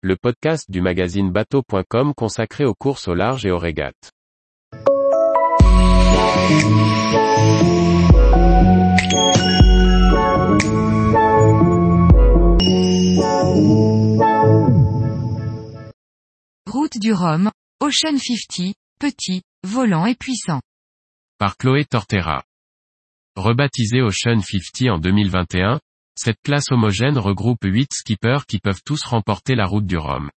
le podcast du magazine bateau.com consacré aux courses au large et aux régates. Route du Rhum, Ocean 50, petit, volant et puissant. Par Chloé Tortera. Rebaptisée Ocean 50 en 2021, cette classe homogène regroupe 8 skippers qui peuvent tous remporter la route du Rhum.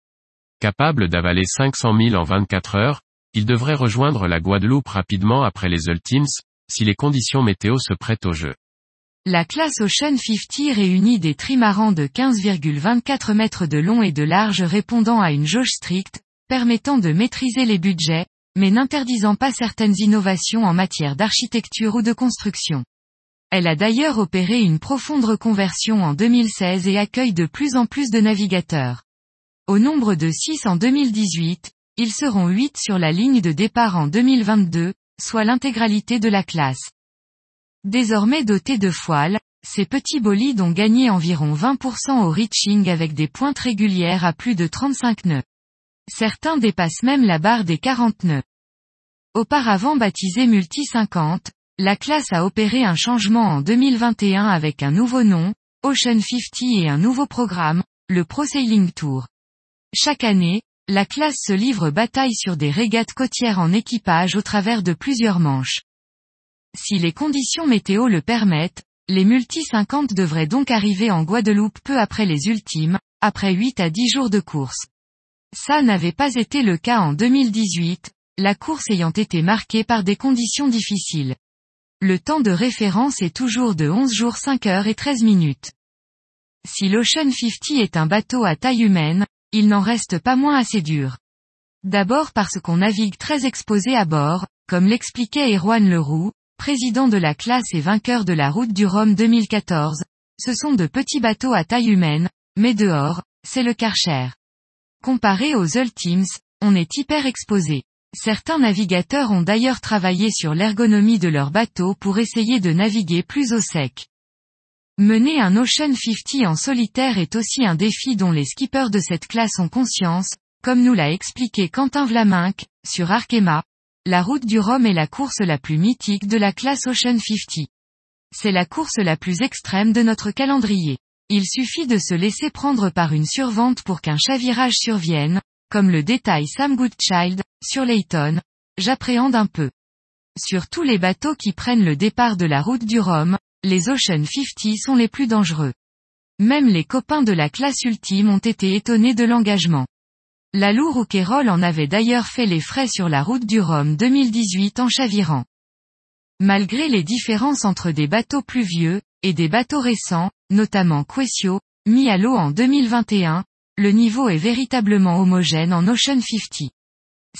Capable d'avaler 500 000 en 24 heures, ils devraient rejoindre la Guadeloupe rapidement après les Ultimes, si les conditions météo se prêtent au jeu. La classe Ocean 50 réunit des trimarans de 15,24 mètres de long et de large répondant à une jauge stricte, permettant de maîtriser les budgets, mais n'interdisant pas certaines innovations en matière d'architecture ou de construction. Elle a d'ailleurs opéré une profonde reconversion en 2016 et accueille de plus en plus de navigateurs. Au nombre de 6 en 2018, ils seront 8 sur la ligne de départ en 2022, soit l'intégralité de la classe. Désormais dotés de foiles, ces petits bolides ont gagné environ 20% au reaching avec des pointes régulières à plus de 35 nœuds. Certains dépassent même la barre des 40 nœuds. Auparavant baptisé Multi 50, la classe a opéré un changement en 2021 avec un nouveau nom, Ocean 50 et un nouveau programme, le Pro Sailing Tour. Chaque année, la classe se livre bataille sur des régates côtières en équipage au travers de plusieurs manches. Si les conditions météo le permettent, les Multi 50 devraient donc arriver en Guadeloupe peu après les ultimes, après 8 à 10 jours de course. Ça n'avait pas été le cas en 2018, la course ayant été marquée par des conditions difficiles. Le temps de référence est toujours de 11 jours 5 heures et 13 minutes. Si l'Ocean 50 est un bateau à taille humaine, il n'en reste pas moins assez dur. D'abord parce qu'on navigue très exposé à bord, comme l'expliquait Erwan Leroux, président de la classe et vainqueur de la route du Rhum 2014, ce sont de petits bateaux à taille humaine, mais dehors, c'est le Karcher. Comparé aux Ultimes, on est hyper exposé. Certains navigateurs ont d'ailleurs travaillé sur l'ergonomie de leur bateau pour essayer de naviguer plus au sec. Mener un Ocean 50 en solitaire est aussi un défi dont les skippers de cette classe ont conscience, comme nous l'a expliqué Quentin Vlaminck, sur Arkema. La route du Rhum est la course la plus mythique de la classe Ocean 50. C'est la course la plus extrême de notre calendrier. Il suffit de se laisser prendre par une survente pour qu'un chavirage survienne, comme le détail Sam Goodchild, sur Layton, j'appréhende un peu. Sur tous les bateaux qui prennent le départ de la route du Rhum, les Ocean 50 sont les plus dangereux. Même les copains de la classe ultime ont été étonnés de l'engagement. La Loure Rouquayrol en avait d'ailleurs fait les frais sur la route du Rhum 2018 en chavirant. Malgré les différences entre des bateaux plus vieux, et des bateaux récents, notamment Quessio, mis à l'eau en 2021, le niveau est véritablement homogène en Ocean 50.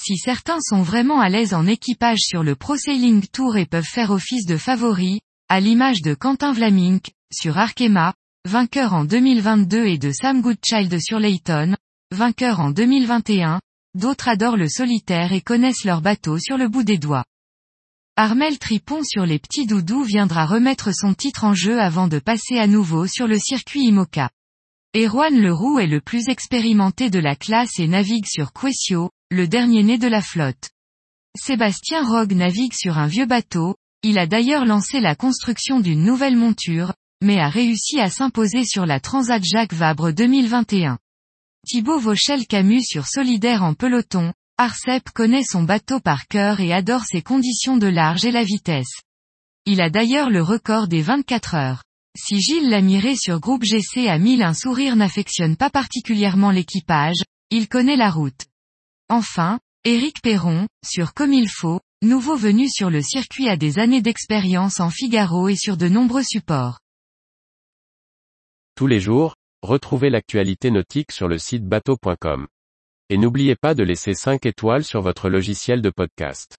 Si certains sont vraiment à l'aise en équipage sur le Pro Sailing Tour et peuvent faire office de favoris, à l'image de Quentin Vlamink, sur Arkema, vainqueur en 2022 et de Sam Goodchild sur Layton, vainqueur en 2021, d'autres adorent le solitaire et connaissent leur bateau sur le bout des doigts. Armel Tripon sur les petits doudous viendra remettre son titre en jeu avant de passer à nouveau sur le circuit IMOCA. Erwan Leroux est le plus expérimenté de la classe et navigue sur Quessio, le dernier né de la flotte. Sébastien Rogue navigue sur un vieux bateau, il a d'ailleurs lancé la construction d'une nouvelle monture, mais a réussi à s'imposer sur la Transat Jacques Vabre 2021. Thibaut Vauchel Camus sur Solidaire en peloton, Arcep connaît son bateau par cœur et adore ses conditions de large et la vitesse. Il a d'ailleurs le record des 24 heures. Si Gilles Lamiré sur groupe GC a mille un sourire n'affectionne pas particulièrement l'équipage, il connaît la route. Enfin, Éric Perron, sur Comme il faut, nouveau venu sur le circuit à des années d'expérience en Figaro et sur de nombreux supports. Tous les jours, retrouvez l'actualité nautique sur le site bateau.com. Et n'oubliez pas de laisser 5 étoiles sur votre logiciel de podcast.